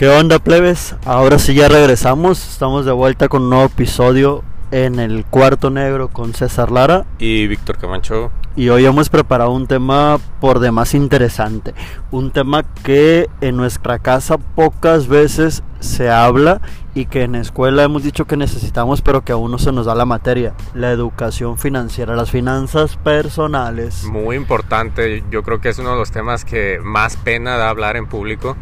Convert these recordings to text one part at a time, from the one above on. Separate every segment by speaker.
Speaker 1: ¿Qué onda, plebes? Ahora sí ya regresamos. Estamos de vuelta con un nuevo episodio en el Cuarto Negro con César Lara.
Speaker 2: Y Víctor Camacho.
Speaker 1: Y hoy hemos preparado un tema por demás interesante. Un tema que en nuestra casa pocas veces se habla y que en escuela hemos dicho que necesitamos, pero que aún no se nos da la materia. La educación financiera, las finanzas personales.
Speaker 2: Muy importante. Yo creo que es uno de los temas que más pena da hablar en público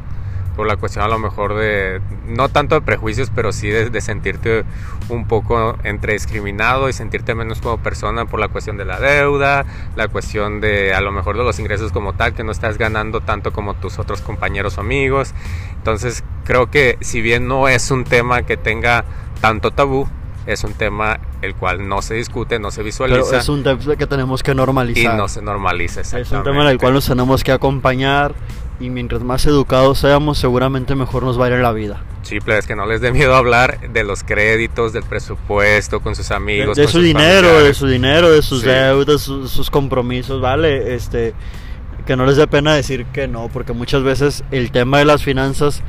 Speaker 2: por la cuestión a lo mejor de, no tanto de prejuicios, pero sí de, sentirte un poco entre discriminado y sentirte menos como persona por la cuestión de la deuda, la cuestión de a lo mejor de los ingresos como tal, que no estás ganando tanto como tus otros compañeros o amigos. Entonces creo que si bien no es un tema que tenga tanto tabú, es un tema el cual no se discute, no se visualiza.
Speaker 1: Pero es un tema que tenemos que normalizar.
Speaker 2: Y no se normaliza,
Speaker 1: Es un tema en el cual nos tenemos que acompañar y mientras más educados seamos, seguramente mejor nos va a ir la vida.
Speaker 2: Sí, es que no les dé miedo hablar de los créditos, del presupuesto, con sus amigos.
Speaker 1: De, su dinero, de su dinero, de sus deudas, sus, sus compromisos, ¿vale? Este, que no les dé pena decir que no, porque muchas veces el tema de las finanzas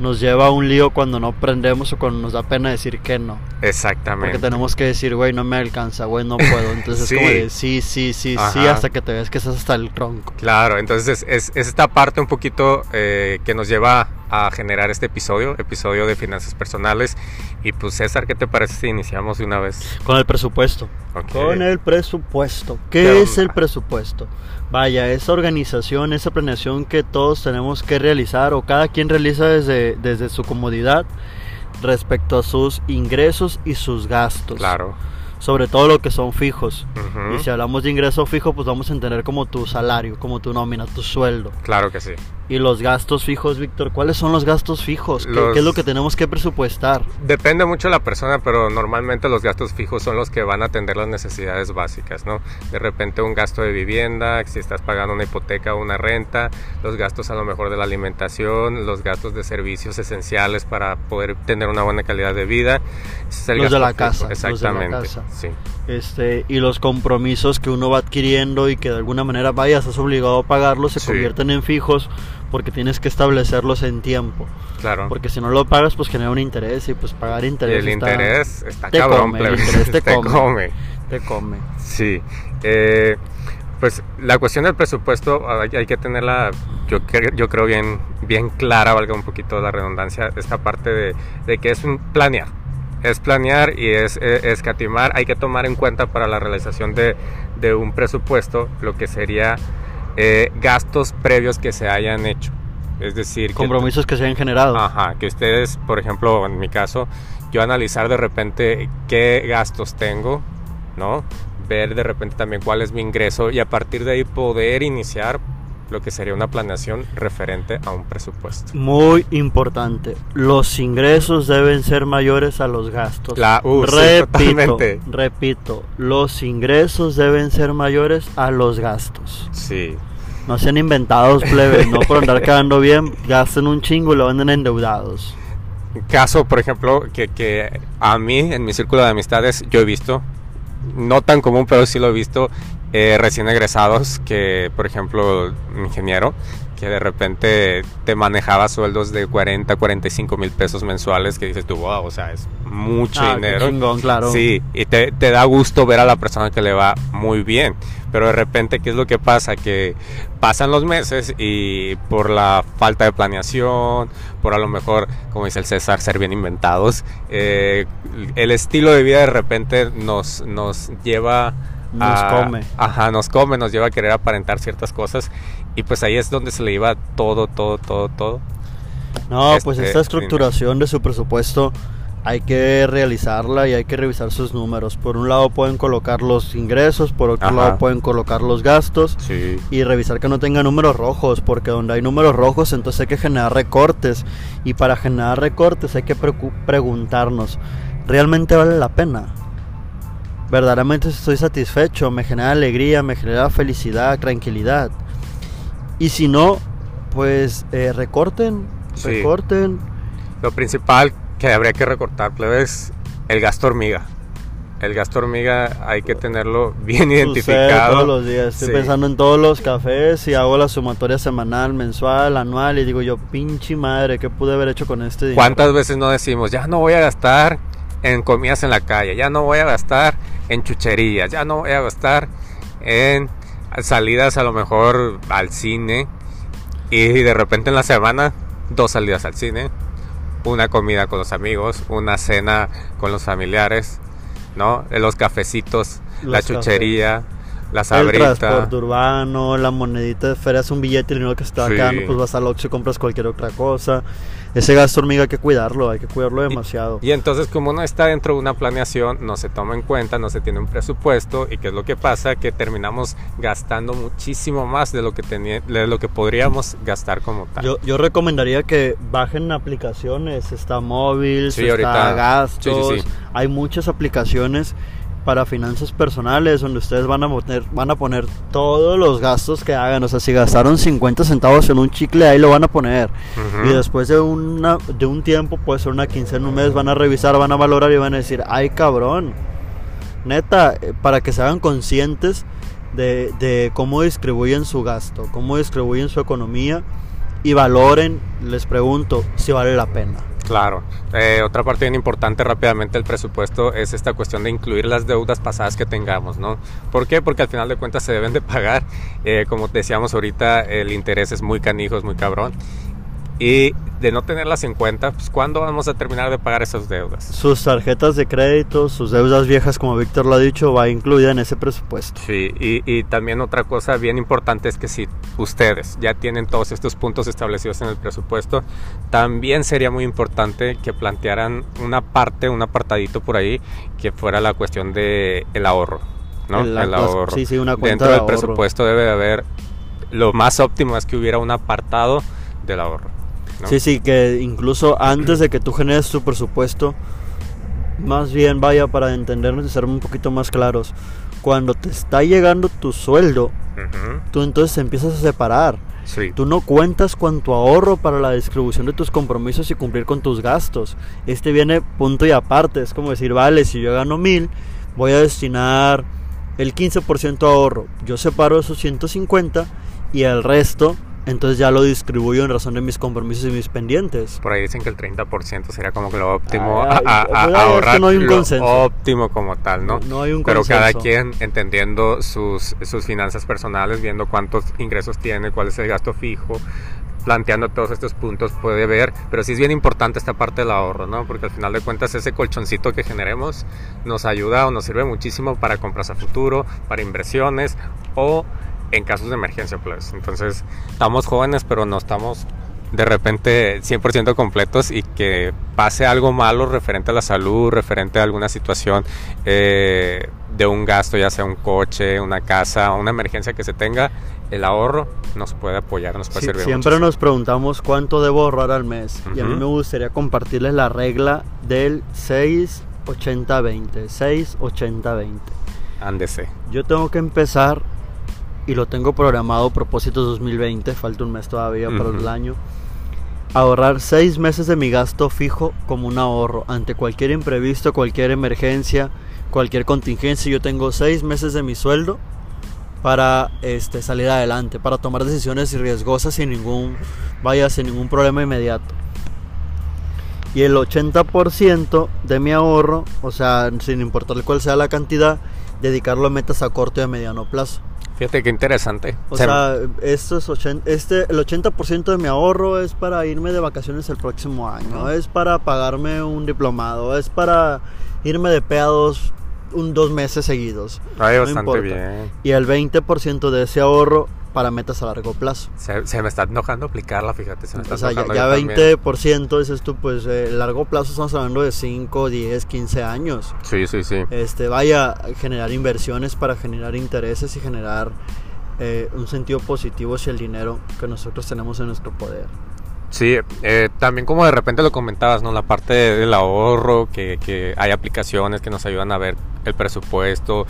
Speaker 1: nos lleva a un lío cuando no aprendemos o cuando nos da pena decir que no.
Speaker 2: Exactamente.
Speaker 1: Porque tenemos que decir, güey, no me alcanza, güey, no puedo. Entonces es como de sí, sí, sí, sí, hasta que te ves que estás hasta el tronco.
Speaker 2: Claro, entonces es, es esta parte un poquito eh, que nos lleva a generar este episodio, episodio de finanzas personales. Y pues César, ¿qué te parece si iniciamos de una vez?
Speaker 1: Con el presupuesto. Con el presupuesto. ¿Qué, es el presupuesto? Vaya, esa organización, esa planeación que todos tenemos que realizar o cada quien realiza desde, desde su comodidad respecto a sus ingresos y sus gastos.
Speaker 2: Claro
Speaker 1: sobre todo lo que son fijos. Y si hablamos de ingreso fijo, pues vamos a entender como tu salario, como tu nómina, tu sueldo.
Speaker 2: Claro que sí.
Speaker 1: Y los gastos fijos, Víctor, ¿cuáles son los gastos fijos? ¿Qué, es lo que tenemos que presupuestar?
Speaker 2: Depende mucho de la persona, pero normalmente los gastos fijos son los que van a atender las necesidades básicas, ¿no? De repente un gasto de vivienda, si estás pagando una hipoteca o una renta, los gastos a lo mejor de la alimentación, los gastos de servicios esenciales para poder tener una buena calidad de vida.
Speaker 1: los, de la casa,
Speaker 2: Exactamente.
Speaker 1: Los de la casa. Sí. Este, y los compromisos que uno va adquiriendo y que de alguna manera vayas, estás obligado a pagarlos, se convierten en fijos porque tienes que establecerlos en tiempo.
Speaker 2: Claro.
Speaker 1: Porque si no lo pagas, pues genera un interés y pues pagar interés.
Speaker 2: el interés está te cabrón,
Speaker 1: come, el interés te,
Speaker 2: come.
Speaker 1: Te come.
Speaker 2: Sí. Eh, pues la cuestión del presupuesto hay, que tenerla, yo, yo creo, bien, bien clara, valga un poquito la redundancia, esta parte de, de que es un planear es planear y es, escatimar. Hay que tomar en cuenta para la realización de, de un presupuesto lo que sería eh, gastos previos que se hayan hecho. Es decir,
Speaker 1: compromisos que, se hayan generado.
Speaker 2: Ajá, que ustedes, por ejemplo, en mi caso, yo analizar de repente qué gastos tengo, ¿no? Ver de repente también cuál es mi ingreso y a partir de ahí poder iniciar lo que sería una planeación referente a un presupuesto.
Speaker 1: Muy importante, los ingresos deben ser mayores a los gastos.
Speaker 2: La, uh,
Speaker 1: repito, repito, los ingresos deben ser mayores a los gastos.
Speaker 2: Sí.
Speaker 1: No sean inventados, plebes, no por andar quedando bien, gasten un chingo y lo venden endeudados.
Speaker 2: Caso, por ejemplo, que, que a mí, en mi círculo de amistades, yo he visto, no tan común, pero sí lo he visto, eh, recién egresados que, por ejemplo, ingeniero, que de repente te manejaba sueldos de 40, 45 mil pesos mensuales, que dices tú, wow, o sea, es mucho
Speaker 1: ah,
Speaker 2: dinero.
Speaker 1: Chingón, claro.
Speaker 2: Sí, y te, te, da gusto ver a la persona que le va muy bien. Pero de repente, ¿qué es lo que pasa? Que pasan los meses y por la falta de planeación, por a lo mejor, como dice el César, ser bien inventados, eh, el estilo de vida de repente nos, nos lleva
Speaker 1: nos come.
Speaker 2: Ajá, nos come, nos lleva a querer aparentar ciertas cosas. Y pues ahí es donde se le iba todo, todo, todo, todo.
Speaker 1: No, pues esta este, estructuración de su presupuesto hay que realizarla y hay que revisar sus números. Por un lado pueden colocar los ingresos, por otro lado pueden colocar los gastos y revisar que no tenga números rojos, porque donde hay números rojos entonces hay que generar recortes y para generar recortes hay que preguntarnos, ¿realmente vale la pena? Verdaderamente estoy satisfecho, me genera alegría, me genera felicidad, tranquilidad. Y si no, pues eh, recorten, recorten.
Speaker 2: Lo principal que habría que recortar, es el gasto hormiga. el gasto hormiga hay que tenerlo bien identificado.
Speaker 1: todos los días. Estoy pensando en todos los cafés y hago la sumatoria semanal, mensual, anual y digo yo, pinche madre, ¿qué pude haber hecho con este dinero?
Speaker 2: ¿Cuántas veces no decimos, ya no voy a gastar en comidas en la calle, ya no voy a gastar en chucherías, ya no voy a gastar en salidas a lo mejor al cine y de repente en la semana dos salidas al cine, una comida con los amigos, una cena con los familiares, ¿no? Los cafecitos, la chuchería, la sabrita.
Speaker 1: El transporte urbano, la monedita de feria es un billete y dinero que está acá, pues vas al Oxxo y compras cualquier otra cosa ese gasto hormiga hay que cuidarlo, hay que cuidarlo demasiado.
Speaker 2: Y, entonces como no está dentro de una planeación, no se toma en cuenta, no se tiene un presupuesto y qué es lo que pasa, que terminamos gastando muchísimo más de lo que, de lo que podríamos gastar como tal.
Speaker 1: Yo, yo recomendaría que bajen aplicaciones, está móvil, está gastos, hay muchas aplicaciones para finanzas personales, donde ustedes van a poner, van a poner todos los gastos que hagan. O sea, si gastaron 50 centavos en un chicle, ahí lo van a poner. Y después de, una, de un tiempo, puede ser una quincena, un mes, van a revisar, van a valorar y van a decir, ay cabrón. Neta, eh, para que se hagan conscientes de, de cómo distribuyen su gasto, cómo distribuyen su economía y valoren, les pregunto, si vale la pena.
Speaker 2: Claro. Eh, otra parte bien importante rápidamente del presupuesto es esta cuestión de incluir las deudas pasadas que tengamos, ¿no? ¿Por qué? Porque al final de cuentas se deben de pagar. Eh, como decíamos ahorita, el interés es muy canijo, es muy cabrón. Y de no tenerlas en cuenta, pues ¿cuándo vamos a terminar de pagar esas deudas?
Speaker 1: Sus tarjetas de crédito, sus deudas viejas, como Víctor lo ha dicho, va incluida en ese presupuesto.
Speaker 2: Sí, y, y, también otra cosa bien importante es que si ustedes ya tienen todos estos puntos establecidos en el presupuesto, también sería muy importante que plantearan una parte, un apartadito por ahí, que fuera la cuestión de el ahorro, ¿no?
Speaker 1: El, ahorro. Sí, sí, una
Speaker 2: cuenta Dentro del presupuesto debe de haber, lo más óptimo es que hubiera un apartado del ahorro.
Speaker 1: Sí, sí, que incluso antes de que tú generes tu presupuesto, más bien vaya para entendernos y ser un poquito más claros. Cuando te está llegando tu sueldo, tú entonces empiezas a separar. Tú no cuentas con tu ahorro para la distribución de tus compromisos y cumplir con tus gastos. Este viene punto y aparte. Es como decir, vale, si yo gano mil, voy a destinar el 15% ahorro. Yo separo esos 150 y el resto entonces ya lo distribuyo en razón de mis compromisos y mis pendientes.
Speaker 2: Por ahí dicen que el 30% sería como que lo óptimo a, ahorrar. no hay un consenso. óptimo como tal, ¿no?
Speaker 1: No, hay un
Speaker 2: Pero cada quien entendiendo sus, sus finanzas personales, viendo cuántos ingresos tiene, cuál es el gasto fijo, planteando todos estos puntos puede ver, pero sí es bien importante esta parte del ahorro, ¿no? Porque al final de cuentas ese colchoncito que generemos nos ayuda o nos sirve muchísimo para compras a futuro, para inversiones o en casos de emergencia, pues. Entonces, estamos jóvenes, pero no estamos de repente 100% completos y que pase algo malo referente a la salud, referente a alguna situación eh, de un gasto, ya sea un coche, una casa, una emergencia que se tenga, el ahorro nos puede apoyar, nos puede servir.
Speaker 1: Siempre nos preguntamos cuánto debo ahorrar al mes y a mí me gustaría compartirles la regla del 6-80-20. 6-80-20.
Speaker 2: Ándese.
Speaker 1: Yo tengo que empezar y lo tengo programado propósitos 2020, falta un mes todavía para el año. Ahorrar seis meses de mi gasto fijo como un ahorro ante cualquier imprevisto, cualquier emergencia, cualquier contingencia. Yo tengo seis meses de mi sueldo para este, salir adelante, para tomar decisiones riesgosas sin ningún, vaya, sin ningún problema inmediato. Y el 80% de mi ahorro, o sea, sin importar cuál sea la cantidad, dedicarlo a metas a corto y a mediano plazo.
Speaker 2: Fíjate qué interesante.
Speaker 1: O sea, esto es este, el 80% de mi ahorro es para irme de vacaciones el próximo año, es para pagarme un diplomado, es para irme de peados un, dos meses seguidos.
Speaker 2: Ay, bastante bien.
Speaker 1: Y el 20% de ese ahorro para metas a largo plazo.
Speaker 2: Se, me está enojando aplicarla, fíjate. Se me está
Speaker 1: o sea, ya, ya 20% dices tú, pues eh, largo plazo estamos hablando de 5, 10, 15 años.
Speaker 2: Sí, sí, sí.
Speaker 1: Este, vaya generar inversiones para generar intereses y generar eh, un sentido positivo hacia el dinero que nosotros tenemos en nuestro poder.
Speaker 2: Sí, eh, también como de repente lo comentabas, ¿no? La parte del ahorro, que, que hay aplicaciones que nos ayudan a ver el presupuesto,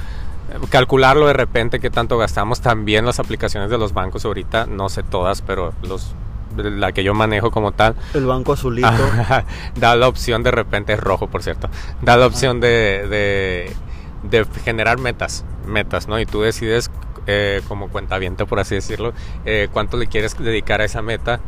Speaker 2: calcularlo de repente qué tanto gastamos. También las aplicaciones de los bancos ahorita no sé todas pero los la que yo manejo como tal.
Speaker 1: El banco azulito.
Speaker 2: Da la opción de repente es rojo por cierto da la opción de, de generar metas, metas, ¿no? Y tú decides eh, como cuentaviente, por así decirlo, eh, cuánto le quieres dedicar a esa meta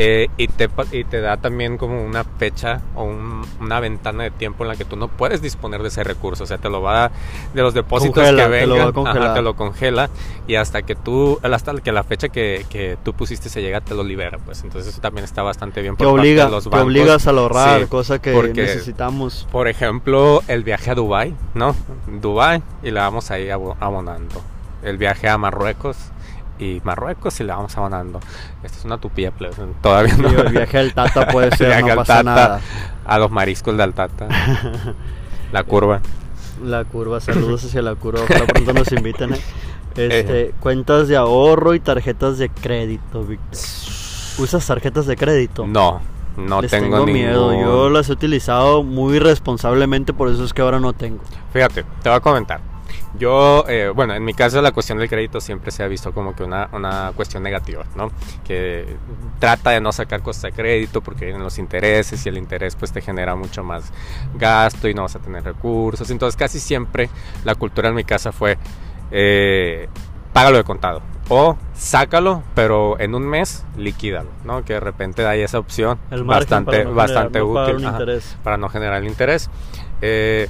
Speaker 2: eh, y, te, y te da también como una fecha o una ventana de tiempo en la que tú no puedes disponer de ese recurso. O sea, te lo va de los depósitos que vengan, te lo, te lo congela y hasta que tú, hasta que la fecha que, que, tú pusiste se llega, te lo libera. Pues entonces eso también está bastante bien.
Speaker 1: Por te, obliga, los te obligas a ahorrar, cosa que necesitamos.
Speaker 2: Por ejemplo, el viaje a Dubai, ¿no? Dubai y le vamos ahí abonando. El viaje a Marruecos y Marruecos y le vamos abonando. Esta es una tupía, todavía no.
Speaker 1: el viaje al Tata puede ser, no pasa nada.
Speaker 2: A los mariscos del Tata. la curva.
Speaker 1: La curva, saludos hacia la curva. Ojalá pronto nos inviten. ¿eh? Este, eh. Cuentas de ahorro y tarjetas de crédito, ¿Usas tarjetas de crédito?
Speaker 2: No, no tengo, miedo.
Speaker 1: Yo las he utilizado muy responsablemente, por eso es que ahora no tengo.
Speaker 2: Fíjate, te voy a comentar. Yo, eh, bueno, en mi caso la cuestión del crédito siempre se ha visto como que una, una cuestión negativa, ¿no? Que trata de no sacar cosas de crédito porque vienen los intereses y el interés pues te genera mucho más gasto y no vas a tener recursos. Entonces casi siempre la cultura en mi casa fue eh, págalo de contado o sácalo, pero en un mes liquídalo, ¿no? Que de repente hay esa opción bastante, bastante útil para no generar el interés. Eh,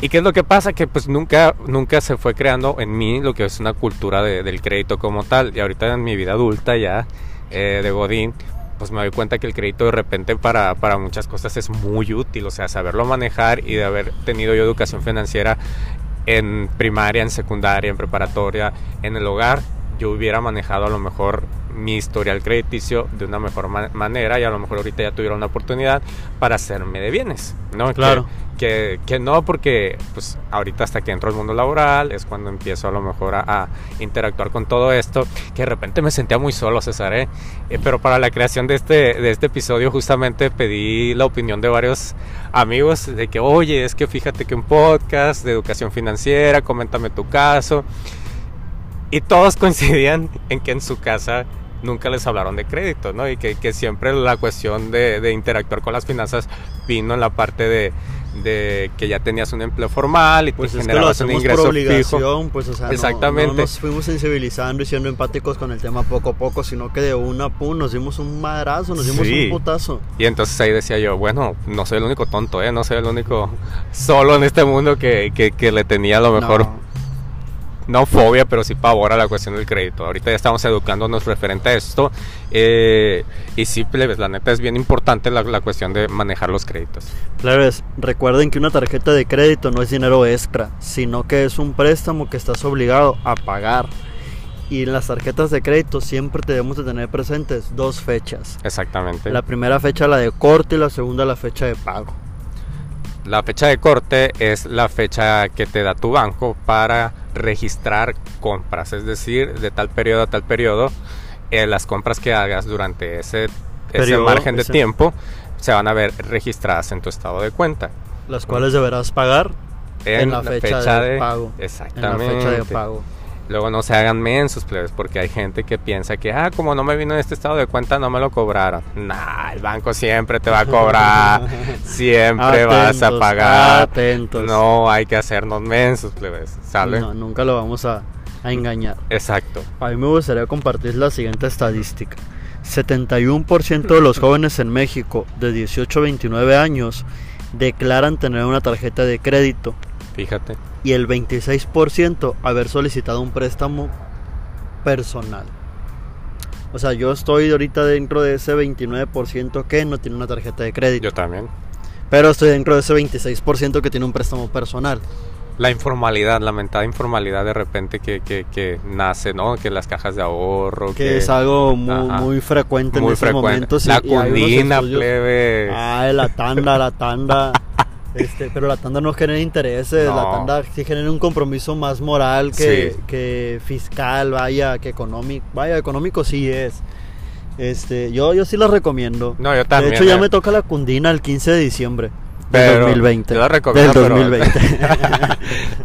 Speaker 2: ¿Y qué es lo que pasa? Que pues nunca, nunca se fue creando en mí lo que es una cultura del crédito como tal. Y ahorita en mi vida adulta ya, eh, de Godín, pues me doy cuenta que el crédito de repente para, para muchas cosas es muy útil. O sea, saberlo manejar y de haber tenido yo educación financiera en primaria, en secundaria, en preparatoria, en el hogar, yo hubiera manejado a lo mejor mi historial crediticio de una mejor manera y a lo mejor ahorita ya tuviera una oportunidad para hacerme de bienes, ¿no?
Speaker 1: Claro.
Speaker 2: Que, que, no, porque pues ahorita hasta que entro al mundo laboral es cuando empiezo a lo mejor a, interactuar con todo esto, que de repente me sentía muy solo, César, ¿eh? ¿eh? pero para la creación de este, de este episodio justamente pedí la opinión de varios amigos de que, oye, es que fíjate que un podcast de educación financiera, coméntame tu caso. Y todos coincidían en que en su casa nunca les hablaron de crédito, ¿no? Y que, que siempre la cuestión de, de, interactuar con las finanzas vino en la parte de, de que ya tenías un empleo formal y
Speaker 1: pues te generabas un ingreso por obligación,
Speaker 2: fijo.
Speaker 1: pues o sea,
Speaker 2: Exactamente.
Speaker 1: No, nos fuimos sensibilizando y siendo empáticos con el tema poco a poco, sino que de una pum nos dimos un madrazo, nos dimos un putazo.
Speaker 2: Y entonces ahí decía yo, bueno, no soy el único tonto, ¿eh? No soy el único solo en este mundo que, que, que le tenía a lo mejor no fobia, pero sí pavor a la cuestión del crédito. Ahorita ya estamos educándonos referente a esto. Eh, y sí, la neta es bien importante la, la, cuestión de manejar los créditos.
Speaker 1: Plebes, recuerden que una tarjeta de crédito no es dinero extra, sino que es un préstamo que estás obligado a pagar. Y en las tarjetas de crédito siempre debemos de tener presentes dos fechas.
Speaker 2: Exactamente.
Speaker 1: La primera fecha la de corte y la segunda la fecha de pago.
Speaker 2: La fecha de corte es la fecha que te da tu banco para registrar compras, es decir, de tal periodo a tal periodo, eh, las compras que hagas durante ese, margen de tiempo se van a ver registradas en tu estado de cuenta.
Speaker 1: Las cuales deberás pagar en, la, fecha, de, pago.
Speaker 2: Exactamente.
Speaker 1: En la fecha de pago.
Speaker 2: Luego no se hagan mensos, plebes, porque hay gente que piensa que, ah, como no me vino en este estado de cuenta, no me lo cobraron. Nah, el banco siempre te va a cobrar, siempre vas a pagar.
Speaker 1: Atentos.
Speaker 2: No hay que hacernos mensos, plebes, ¿sale?
Speaker 1: No, nunca lo vamos a, a engañar.
Speaker 2: Exacto.
Speaker 1: A mí me gustaría compartir la siguiente estadística. 71% de los jóvenes en México de 18 a 29 años declaran tener una tarjeta de crédito.
Speaker 2: Fíjate
Speaker 1: y el 26% haber solicitado un préstamo personal. O sea, yo estoy ahorita dentro de ese 29% que no tiene una tarjeta de crédito.
Speaker 2: Yo también.
Speaker 1: Pero estoy dentro de ese 26% que tiene un préstamo personal.
Speaker 2: La informalidad, la mentada informalidad de repente que, que, que nace, ¿no? Que las cajas de ahorro.
Speaker 1: Que, es algo muy, muy frecuente en estos momentos.
Speaker 2: La cundina, plebe.
Speaker 1: Ah, la tanda, la tanda. Este, pero la tanda no genera intereses, la tanda sí genera un compromiso más moral que, que fiscal, vaya, que económico, vaya, económico sí es. Este, yo, yo sí la recomiendo.
Speaker 2: No, yo también.
Speaker 1: De hecho, ya eh. me toca la cundina el 15 de diciembre. Del 2020.
Speaker 2: Yo la recomiendo.
Speaker 1: Del 2020.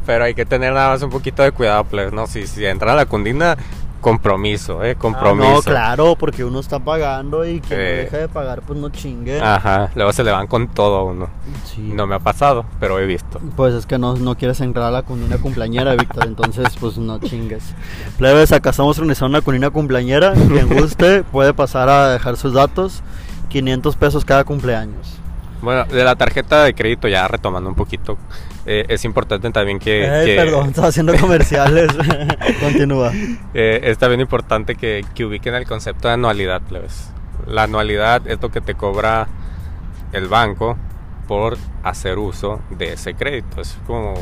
Speaker 2: Pero, hay que tener nada más un poquito de cuidado, pues, ¿no? Si, si entra la cundina, compromiso, ¿eh? Compromiso.
Speaker 1: Ah, no, claro, porque uno está pagando y quien no eh. deja de pagar, pues no chingue.
Speaker 2: Ajá, luego se le van con todo a uno. Sí. No me ha pasado, pero he visto.
Speaker 1: Pues es que no, no quieres entrar a la cunina cumpleañera, Víctor, entonces pues no chingues. Plebes, acá estamos organizando una cunina cumpleañera. Quien guste puede pasar a dejar sus datos. 500 pesos cada cumpleaños.
Speaker 2: Bueno, de la tarjeta de crédito, ya retomando un poquito, eh, es importante también que...
Speaker 1: Eh, perdón, estaba haciendo comerciales. Continúa.
Speaker 2: Eh, es también importante que, que, ubiquen el concepto de anualidad, plebes. La anualidad es lo que te cobra el banco por hacer uso de ese crédito. Es como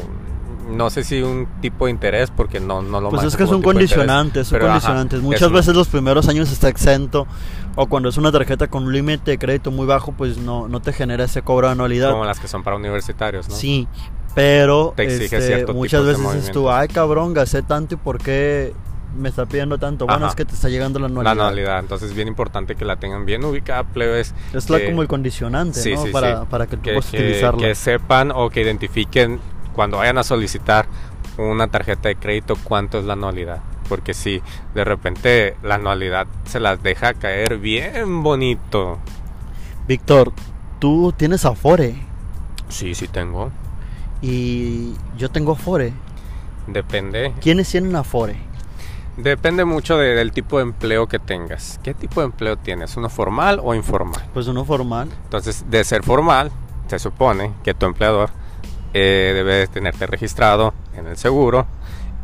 Speaker 2: no sé si un tipo de interés porque no, no lo
Speaker 1: Pues es que es un condicionante, son condicionantes. Muchas veces los primeros años está exento o cuando es una tarjeta con un límite de crédito muy bajo, pues no, no te genera ese cobro de anualidad.
Speaker 2: Como las que son para universitarios, ¿no?
Speaker 1: Sí, pero este, muchas veces dices tú, ay cabrón, gasté tanto y por qué me está pidiendo tanto. Bueno, es que te está llegando la anualidad.
Speaker 2: La anualidad, entonces es bien importante que la tengan bien ubicada, plebes.
Speaker 1: Es como el condicionante, ¿no? para, para, que tú puedas utilizarla.
Speaker 2: Que sepan o que identifiquen cuando vayan a solicitar una tarjeta de crédito cuánto es la anualidad. Porque si de repente la anualidad se las deja caer bien bonito.
Speaker 1: Víctor, ¿tú tienes Afore?
Speaker 2: Sí, sí tengo.
Speaker 1: Y yo tengo Afore.
Speaker 2: Depende.
Speaker 1: ¿Quiénes tienen Afore?
Speaker 2: Depende mucho del tipo de empleo que tengas. ¿Qué tipo de empleo tienes? ¿Uno formal o informal?
Speaker 1: Pues uno formal.
Speaker 2: Entonces, de ser formal, se supone que tu empleador eh, debes tenerte registrado en el seguro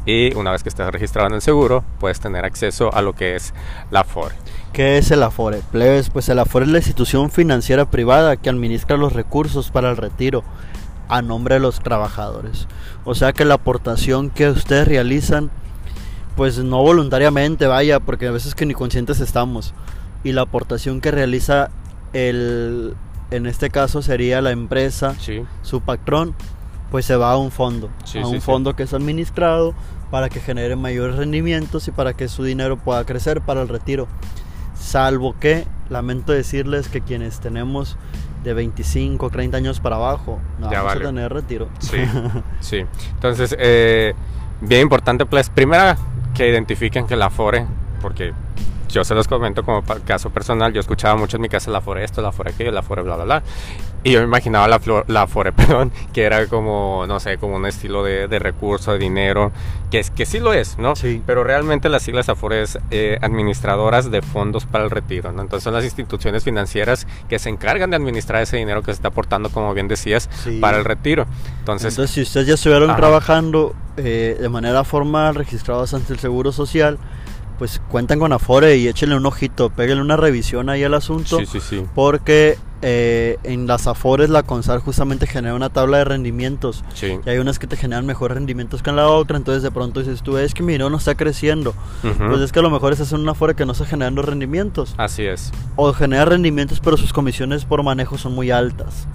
Speaker 2: y una vez que estés registrado en el seguro puedes tener acceso a lo que es la Afore.
Speaker 1: ¿Qué es el Afore? Plebes, pues el Afore es la institución financiera privada que administra los recursos para el retiro a nombre de los trabajadores. O sea que la aportación que ustedes realizan, pues no voluntariamente, vaya, porque a veces que ni conscientes estamos. Y la aportación que realiza el, en este caso sería la empresa, su patrón, pues se va a un fondo, a un fondo que es administrado para que genere mayores rendimientos y para que su dinero pueda crecer para el retiro. Salvo que, lamento decirles que quienes tenemos de 25, 30 años para abajo, no vamos a tener retiro.
Speaker 2: Sí, sí. Entonces, eh, bien importante, pues, primera, que identifiquen que la FORE, porque yo se los comento como caso personal, yo escuchaba mucho en mi casa la Fore esto, la Fore aquello, la Fore bla bla bla. Y yo me imaginaba la, la Fore, perdón, que era como, no sé, como un estilo de, de recurso, de dinero, que, es, que sí lo es, ¿no?
Speaker 1: Sí.
Speaker 2: Pero realmente las siglas Afore es eh, administradoras de fondos para el retiro, ¿no? Entonces son las instituciones financieras que se encargan de administrar ese dinero que se está aportando, como bien decías, para el retiro. Entonces,
Speaker 1: Entonces si ustedes ya estuvieron trabajando eh, de manera formal, registrados ante el Seguro Social, pues cuentan con Afore y échenle un ojito, péguenle una revisión ahí al asunto.
Speaker 2: Sí, sí, sí.
Speaker 1: Porque eh, en las Afores la CONSAR justamente genera una tabla de rendimientos.
Speaker 2: Sí.
Speaker 1: Y hay unas que te generan mejores rendimientos que en la otra, entonces de pronto dices tú, es que mi dinero no está creciendo. Pues es que a lo mejor es hacer una Afore que no está generando rendimientos.
Speaker 2: Así es.
Speaker 1: O genera rendimientos, pero sus comisiones por manejo son muy altas.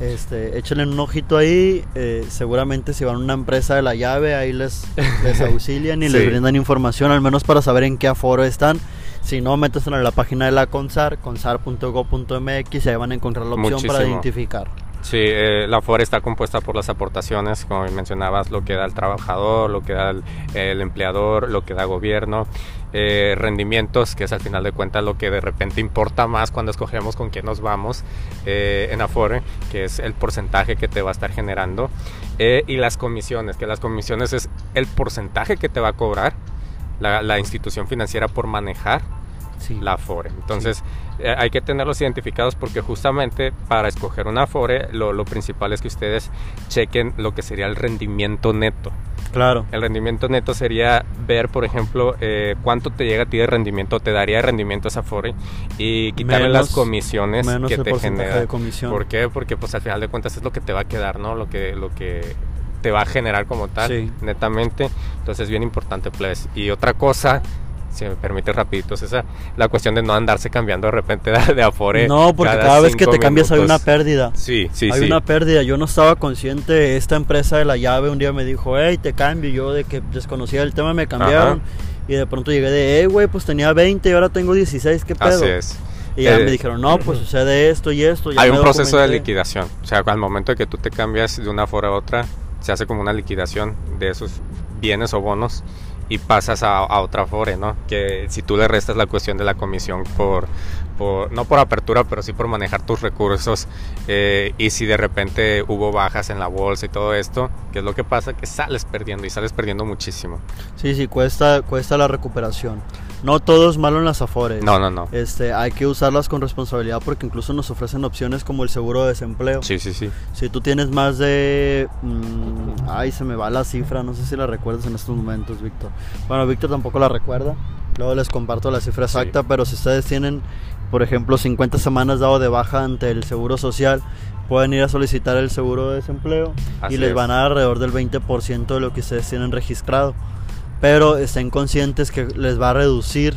Speaker 1: este, échenle un ojito ahí. Eh, seguramente si van a una empresa de la llave, ahí les, les auxilian y les brindan información, al menos para saber en qué aforo están. Si no, métese en la página de la CONSAR, consar.go.mx y ahí van a encontrar la opción para identificar.
Speaker 2: Sí, eh, la FORE está compuesta por las aportaciones, como mencionabas, lo que da el trabajador, lo que da el, empleador, lo que da gobierno, eh, rendimientos, que es al final de cuentas lo que de repente importa más cuando escogemos con quién nos vamos eh, en Afore, que es el porcentaje que te va a estar generando, y las comisiones, que las comisiones es el porcentaje que te va a cobrar la, institución financiera por manejar la Afore. Entonces, eh, hay que tenerlos identificados porque justamente para escoger una Afore, lo, principal es que ustedes chequen lo que sería el rendimiento neto.
Speaker 1: Claro.
Speaker 2: El rendimiento neto sería ver, por ejemplo, eh, cuánto te llega a ti de rendimiento, te daría de rendimiento esa Afore y quitarle las comisiones que te genera.
Speaker 1: De comisión.
Speaker 2: ¿Por qué? Porque pues al final de cuentas es lo que te va a quedar, ¿no? Lo que, lo que te va a generar como tal, netamente. Entonces es bien importante, pues. Y otra cosa, si me permite rapidito, esa, la cuestión de no andarse cambiando de repente de, Afore.
Speaker 1: No, porque cada, vez que te cambias hay una pérdida.
Speaker 2: Sí, sí,
Speaker 1: hay una pérdida. Yo no estaba consciente, esta empresa de la llave un día me dijo, hey, te cambio. Yo de que desconocía el tema me cambiaron. Y de pronto llegué de, hey, güey, pues tenía 20 y ahora tengo 16, ¿qué pedo?
Speaker 2: Así es.
Speaker 1: Y ya me eh, dijeron, no, pues sucede esto y esto.
Speaker 2: hay un proceso de liquidación. O sea, al momento de que tú te cambias de una Afore a otra, se hace como una liquidación de esos bienes o bonos y pasas a, otra Afore, ¿no? Que si tú le restas la cuestión de la comisión por, no por apertura, pero sí por manejar tus recursos eh, y si de repente hubo bajas en la bolsa y todo esto, ¿qué es lo que pasa? Que sales perdiendo y sales perdiendo muchísimo.
Speaker 1: Sí, sí, cuesta, cuesta la recuperación. No todo es malo en las Afores.
Speaker 2: No, no, no.
Speaker 1: Este, hay que usarlas con responsabilidad porque incluso nos ofrecen opciones como el seguro de desempleo.
Speaker 2: Sí, sí, sí.
Speaker 1: Si tú tienes más de... Mm, ay, se me va la cifra, no sé si la recuerdas en estos momentos, Víctor. Bueno, Víctor tampoco la recuerda. Luego les comparto la cifra exacta, pero si ustedes tienen, por ejemplo, 50 semanas dado de baja ante el Seguro Social, pueden ir a solicitar el seguro de desempleo y les van a dar alrededor del 20% de lo que ustedes tienen registrado pero estén conscientes que les va a reducir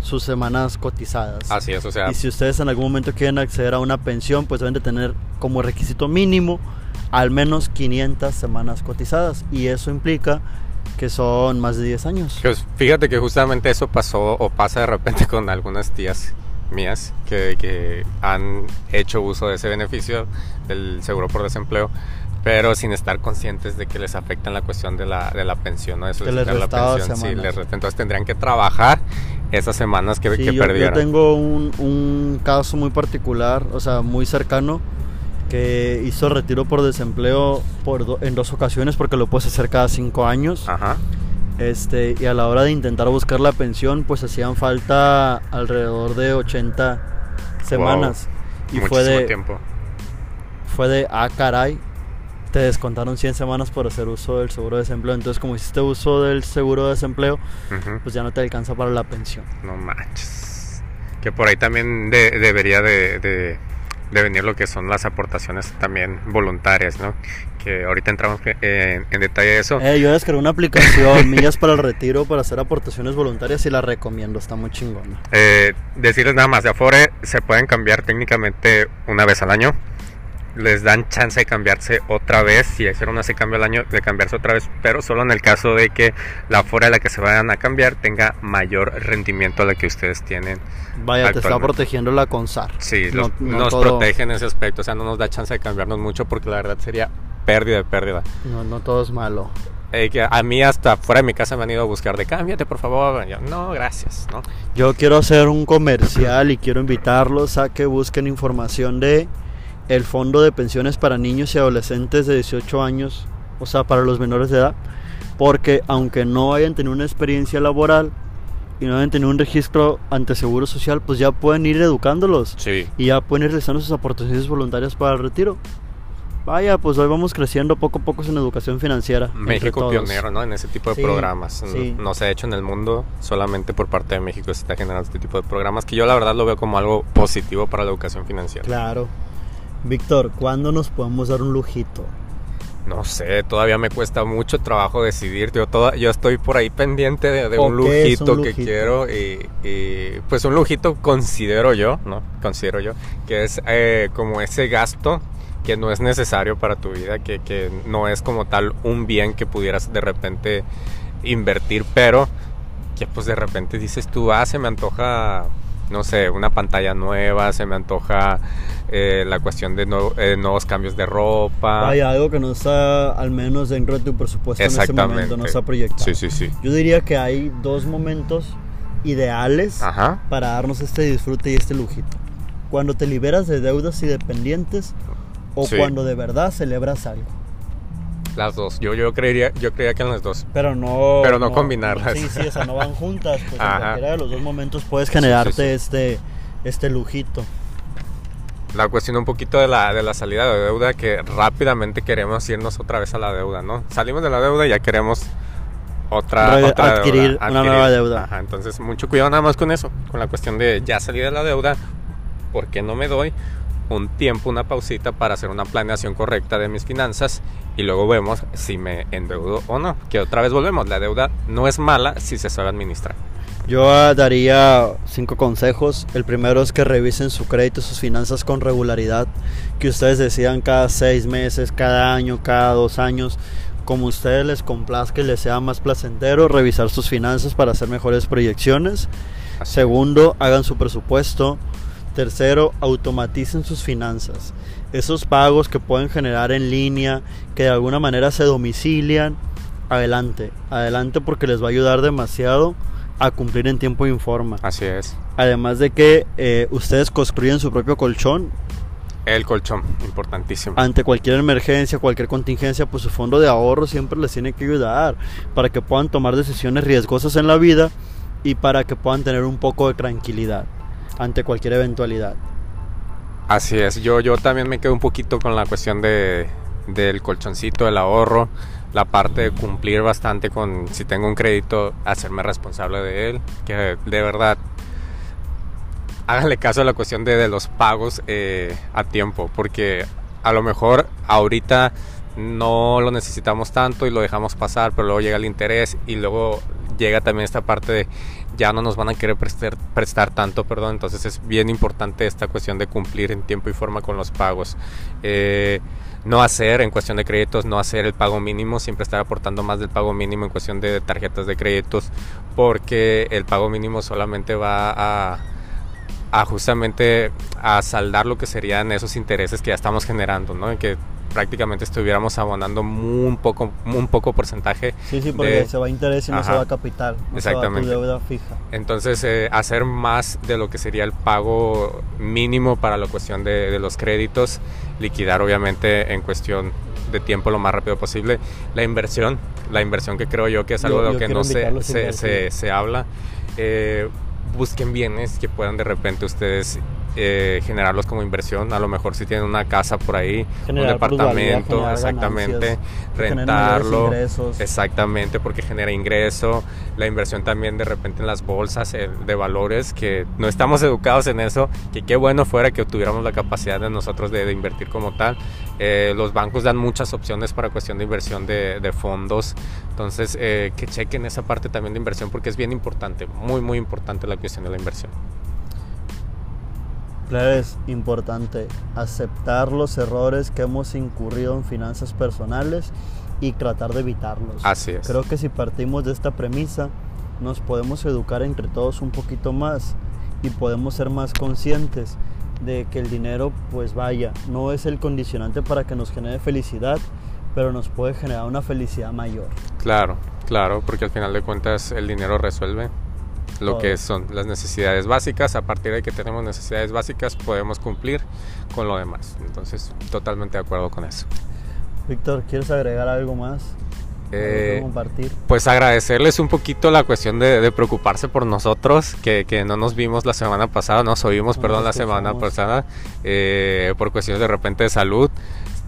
Speaker 1: sus semanas cotizadas.
Speaker 2: Así es, o sea.
Speaker 1: Y si ustedes en algún momento quieren acceder a una pensión, pues deben de tener como requisito mínimo al menos 500 semanas cotizadas. Y eso implica que son más de 10 años.
Speaker 2: Pues fíjate que justamente eso pasó o pasa de repente con algunas tías mías que, que han hecho uso de ese beneficio del seguro por desempleo pero sin estar conscientes de que les afecta en la cuestión de la, de la pensión, ¿no?
Speaker 1: Eso que les la pensión,
Speaker 2: sí, les entonces tendrían que trabajar esas semanas que, que
Speaker 1: yo,
Speaker 2: perdieron.
Speaker 1: Yo tengo un, un, caso muy particular, o sea, muy cercano, que hizo retiro por desempleo por en dos ocasiones porque lo puedes hacer cada cinco años.
Speaker 2: Ajá.
Speaker 1: Este, y a la hora de intentar buscar la pensión, pues hacían falta alrededor de 80 semanas.
Speaker 2: Y fue de tiempo.
Speaker 1: Fue de ah caray, te descontaron 100 semanas por hacer uso del seguro de desempleo. Entonces, como hiciste uso del seguro de desempleo, pues ya no te alcanza para la pensión.
Speaker 2: No manches. Que por ahí también debería de, venir lo que son las aportaciones también voluntarias, ¿no? Que ahorita entramos en, detalle de eso.
Speaker 1: Eh, yo descargué una aplicación, Millas para el Retiro, para hacer aportaciones voluntarias y la recomiendo, está muy chingona.
Speaker 2: Eh, decirles nada más, de Afore se pueden cambiar técnicamente una vez al año les dan chance de cambiarse otra vez, si hicieron ese cambio al año, de cambiarse otra vez, pero solo en el caso de que la fuera de la que se vayan a cambiar tenga mayor rendimiento a la que ustedes tienen.
Speaker 1: Vaya, te está protegiendo la CONSAR.
Speaker 2: Sí, nos protege en ese aspecto, o sea, no nos da chance de cambiarnos mucho porque la verdad sería pérdida de pérdida.
Speaker 1: No, no todo es malo.
Speaker 2: Eh, que a mí hasta fuera de mi casa me han ido a buscar de cámbiate por favor. no, gracias. ¿no?
Speaker 1: Yo quiero hacer un comercial y quiero invitarlos a que busquen información de el Fondo de Pensiones para Niños y Adolescentes de 18 años, o sea, para los menores de edad, porque aunque no hayan tenido una experiencia laboral y no hayan tenido un registro ante Seguro Social, pues ya pueden ir educándolos
Speaker 2: sí.
Speaker 1: y ya pueden ir realizando sus aportaciones voluntarias para el retiro. Vaya, pues hoy vamos creciendo poco a poco en educación financiera.
Speaker 2: México pionero, ¿no? En ese tipo de programas. No, se ha hecho en el mundo, solamente por parte de México se está generando este tipo de programas que yo la verdad lo veo como algo positivo para la educación financiera.
Speaker 1: Claro. Víctor, ¿cuándo nos podemos dar un lujito?
Speaker 2: No sé, todavía me cuesta mucho trabajo decidir. Yo, yo estoy por ahí pendiente de, un, lujito que quiero y, pues un lujito considero yo, ¿no? Considero yo que es eh, como ese gasto que no es necesario para tu vida, que, que no es como tal un bien que pudieras de repente invertir, pero que pues de repente dices tú, ah, se me antoja no sé, una pantalla nueva, se me antoja eh, la cuestión de eh, nuevos cambios de ropa.
Speaker 1: Hay algo que no está al menos dentro de tu presupuesto en ese momento, no está proyectado.
Speaker 2: Sí, sí, sí.
Speaker 1: Yo diría que hay dos momentos ideales para darnos este disfrute y este lujito. Cuando te liberas de deudas y dependientes o cuando de verdad celebras algo.
Speaker 2: Las dos. Yo, yo creería, yo creería que en las dos.
Speaker 1: Pero no.
Speaker 2: Pero no, combinarlas.
Speaker 1: Sí, sí, o sea, no van juntas. Pues en cualquiera de los dos momentos puedes generarte este, este lujito.
Speaker 2: La cuestión un poquito de la, de la salida de deuda, que rápidamente queremos irnos otra vez a la deuda, ¿no? Salimos de la deuda y ya queremos otra,
Speaker 1: adquirir una nueva deuda.
Speaker 2: entonces, mucho cuidado nada más con eso, con la cuestión de ya salir de la deuda, ¿por qué no me doy? Un tiempo, una pausita para hacer una planeación correcta de mis finanzas y luego vemos si me endeudo o no. Que otra vez volvemos, la deuda no es mala si se sabe administrar.
Speaker 1: Yo daría cinco consejos. El primero es que revisen su crédito, sus finanzas con regularidad, que ustedes decidan cada seis meses, cada año, cada dos años, como ustedes les complazca y les sea más placentero, revisar sus finanzas para hacer mejores proyecciones. Segundo, hagan su presupuesto. Tercero, automaticen sus finanzas. Esos pagos que pueden generar en línea, que de alguna manera se domicilian, adelante, adelante porque les va a ayudar demasiado a cumplir en tiempo y forma.
Speaker 2: Así es.
Speaker 1: Además de que eh, ustedes construyen su propio colchón.
Speaker 2: El colchón, importantísimo.
Speaker 1: Ante cualquier emergencia, cualquier contingencia, pues su fondo de ahorro siempre les tiene que ayudar para que puedan tomar decisiones riesgosas en la vida y para que puedan tener un poco de tranquilidad ante cualquier eventualidad.
Speaker 2: Así es, yo, yo también me quedo un poquito con la cuestión de, del colchoncito, del ahorro, la parte de cumplir bastante con si tengo un crédito, hacerme responsable de él, que de verdad háganle caso a la cuestión de, los pagos eh, a tiempo, porque a lo mejor ahorita no lo necesitamos tanto y lo dejamos pasar, pero luego llega el interés y luego llega también esta parte de ya no nos van a querer prestar, prestar tanto, perdón, entonces es bien importante esta cuestión de cumplir en tiempo y forma con los pagos. Eh, no hacer en cuestión de créditos, no hacer el pago mínimo, siempre estar aportando más del pago mínimo en cuestión de tarjetas de créditos, porque el pago mínimo solamente va a, justamente a saldar lo que serían esos intereses que ya estamos generando, ¿no? que prácticamente estuviéramos abonando un poco, un poco porcentaje.
Speaker 1: Sí, sí, porque se va a interés y no se va a capital.
Speaker 2: Exactamente.
Speaker 1: deuda fija.
Speaker 2: Entonces, eh, hacer más de lo que sería el pago mínimo para la cuestión de, los créditos, liquidar obviamente en cuestión de tiempo lo más rápido posible. La inversión, la inversión que creo yo que es algo de lo que no se, se, se, habla. Eh, busquen bienes que puedan de repente ustedes eh, generarlos como inversión. A lo mejor si tienen una casa por ahí, un departamento, exactamente, rentarlo, exactamente, porque genera ingreso. La inversión también de repente en las bolsas eh, de valores, que no estamos educados en eso, que qué bueno fuera que tuviéramos la capacidad de nosotros de, invertir como tal. Eh, los bancos dan muchas opciones para cuestión de inversión de, de fondos, entonces que chequen esa parte también de inversión porque es bien importante, muy muy importante la cuestión de la inversión.
Speaker 1: Es importante aceptar los errores que hemos incurrido en finanzas personales y tratar de evitarlos.
Speaker 2: Así es.
Speaker 1: Creo que si partimos de esta premisa, nos podemos educar entre todos un poquito más y podemos ser más conscientes de que el dinero, pues vaya, no es el condicionante para que nos genere felicidad, pero nos puede generar una felicidad mayor.
Speaker 2: Claro, claro, porque al final de cuentas el dinero resuelve lo que son las necesidades básicas. A partir de que tenemos necesidades básicas podemos cumplir con lo demás. Entonces, totalmente de acuerdo con eso.
Speaker 1: Víctor, ¿quieres agregar algo más?
Speaker 2: Eh, compartir? Pues agradecerles un poquito la cuestión de, preocuparse por nosotros, que, que, no nos vimos la semana pasada, nos oímos, perdón, la semana pasada, eh, por cuestiones de repente de salud.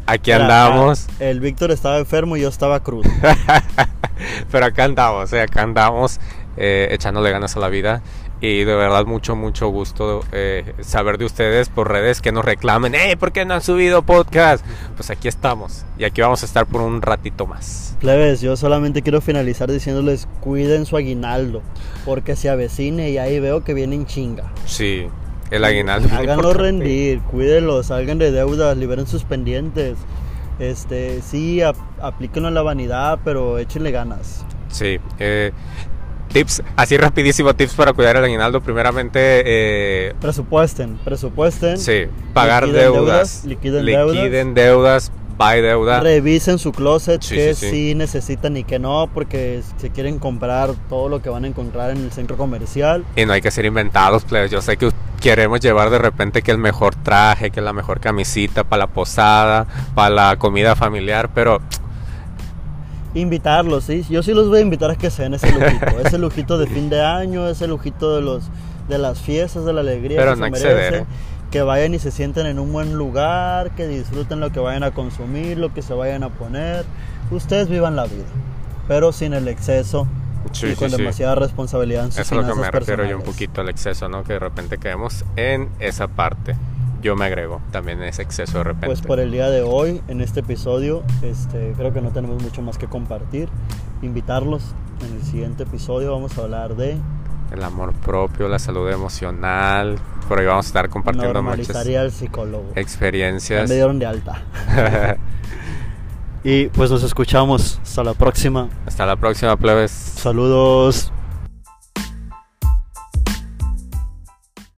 Speaker 2: Aquí andamos.
Speaker 1: El Víctor estaba enfermo y yo estaba cruz.
Speaker 2: Pero acá andamos, eh, acá andamos eh, echándole ganas a la vida. Y de verdad mucho, mucho gusto eh, saber de ustedes por redes que nos reclamen, ¡eh! ¿Por qué no han subido podcast? Pues aquí estamos y aquí vamos a estar por un ratito más.
Speaker 1: Plebes, yo solamente quiero finalizar diciéndoles cuiden su aguinaldo, porque se avecine y ahí veo que vienen chinga.
Speaker 2: Sí, el aguinaldo.
Speaker 1: Háganlo rendir, cuídenlo, salgan de deudas, liberen sus pendientes. Este, sí, aplíquenlo en la vanidad, pero échenle ganas.
Speaker 2: Sí, eh, tips, así rapidísimo, tips para cuidar el aguinaldo. Primeramente, eh,
Speaker 1: presupuesten, presupuesten.
Speaker 2: Sí, pagar deudas,
Speaker 1: liquiden,
Speaker 2: liquiden deudas. Buy deuda.
Speaker 1: Revisen su closet, que sí, necesitan y que no, porque se quieren comprar todo lo que van a encontrar en el centro comercial.
Speaker 2: Y no hay que ser inventados, pues Yo sé que queremos llevar de repente que el mejor traje, que la mejor camisita para la posada, para la comida familiar, pero
Speaker 1: invitarlos, ¿sí? Yo sí los voy a invitar a que sean ese lujito, ese lujito de fin de año, ese lujito de los de las fiestas, de la alegría
Speaker 2: Pero que no exceder,
Speaker 1: que vayan y se sienten en un buen lugar, que disfruten lo que vayan a consumir, lo que se vayan a poner. Ustedes vivan la vida, pero sin el exceso y con demasiada responsabilidad en sus
Speaker 2: Eso es lo que me refiero yo un poquito al exceso, ¿no? Que de repente caemos en esa parte yo me agrego también ese exceso de repente.
Speaker 1: Pues por el día de hoy, en este episodio, este, creo que no tenemos mucho más que compartir. Invitarlos en el siguiente episodio vamos a hablar de
Speaker 2: el amor propio, la salud emocional. Por ahí vamos a estar compartiendo
Speaker 1: muchas el psicólogo.
Speaker 2: experiencias.
Speaker 1: me dieron de alta. y pues nos escuchamos. Hasta la próxima.
Speaker 2: Hasta la próxima, plebes.
Speaker 1: Saludos.